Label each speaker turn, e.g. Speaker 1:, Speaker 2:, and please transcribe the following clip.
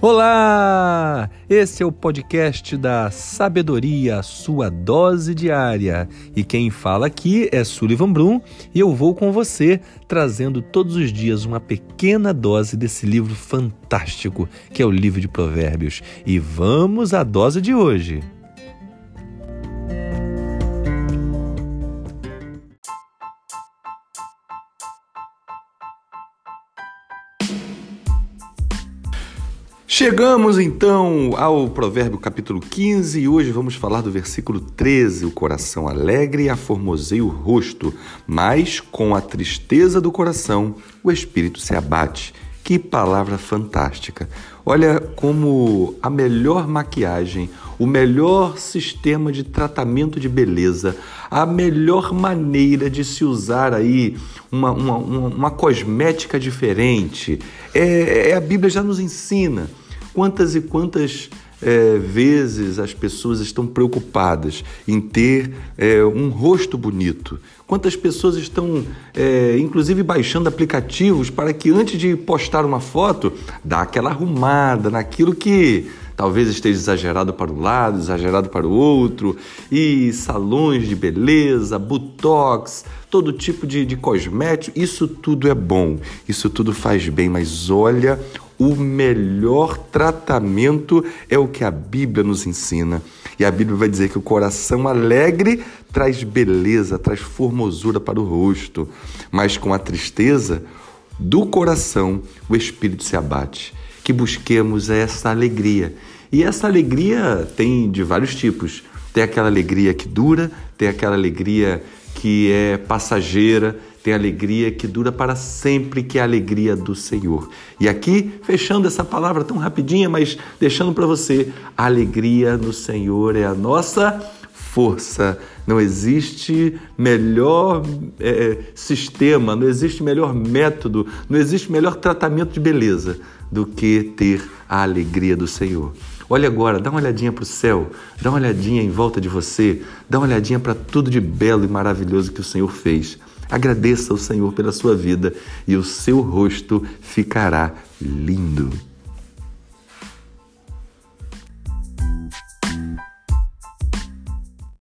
Speaker 1: Olá! Esse é o podcast da Sabedoria, sua dose diária. E quem fala aqui é Sullivan Brum e eu vou com você trazendo todos os dias uma pequena dose desse livro fantástico que é o livro de Provérbios. E vamos à dose de hoje. Chegamos então ao Provérbio capítulo 15 e hoje vamos falar do versículo 13. O coração alegre aformoseia o rosto, mas com a tristeza do coração o espírito se abate. Que palavra fantástica! Olha como a melhor maquiagem, o melhor sistema de tratamento de beleza, a melhor maneira de se usar aí uma, uma, uma, uma cosmética diferente, é, é, a Bíblia já nos ensina. Quantas e quantas é, vezes as pessoas estão preocupadas em ter é, um rosto bonito? Quantas pessoas estão, é, inclusive, baixando aplicativos para que antes de postar uma foto, dá aquela arrumada naquilo que talvez esteja exagerado para um lado, exagerado para o outro, e salões de beleza, botox, todo tipo de, de cosmético, isso tudo é bom, isso tudo faz bem, mas olha o melhor tratamento é o que a Bíblia nos ensina. E a Bíblia vai dizer que o coração alegre traz beleza, traz formosura para o rosto, mas com a tristeza do coração o espírito se abate. Que busquemos essa alegria. E essa alegria tem de vários tipos. Tem aquela alegria que dura, tem aquela alegria que é passageira, tem alegria que dura para sempre, que é a alegria do Senhor. E aqui, fechando essa palavra tão rapidinha, mas deixando para você, a alegria no Senhor é a nossa força. Não existe melhor é, sistema, não existe melhor método, não existe melhor tratamento de beleza do que ter a alegria do Senhor. Olha agora, dá uma olhadinha para o céu, dá uma olhadinha em volta de você, dá uma olhadinha para tudo de belo e maravilhoso que o Senhor fez. Agradeça ao Senhor pela sua vida e o seu rosto ficará lindo.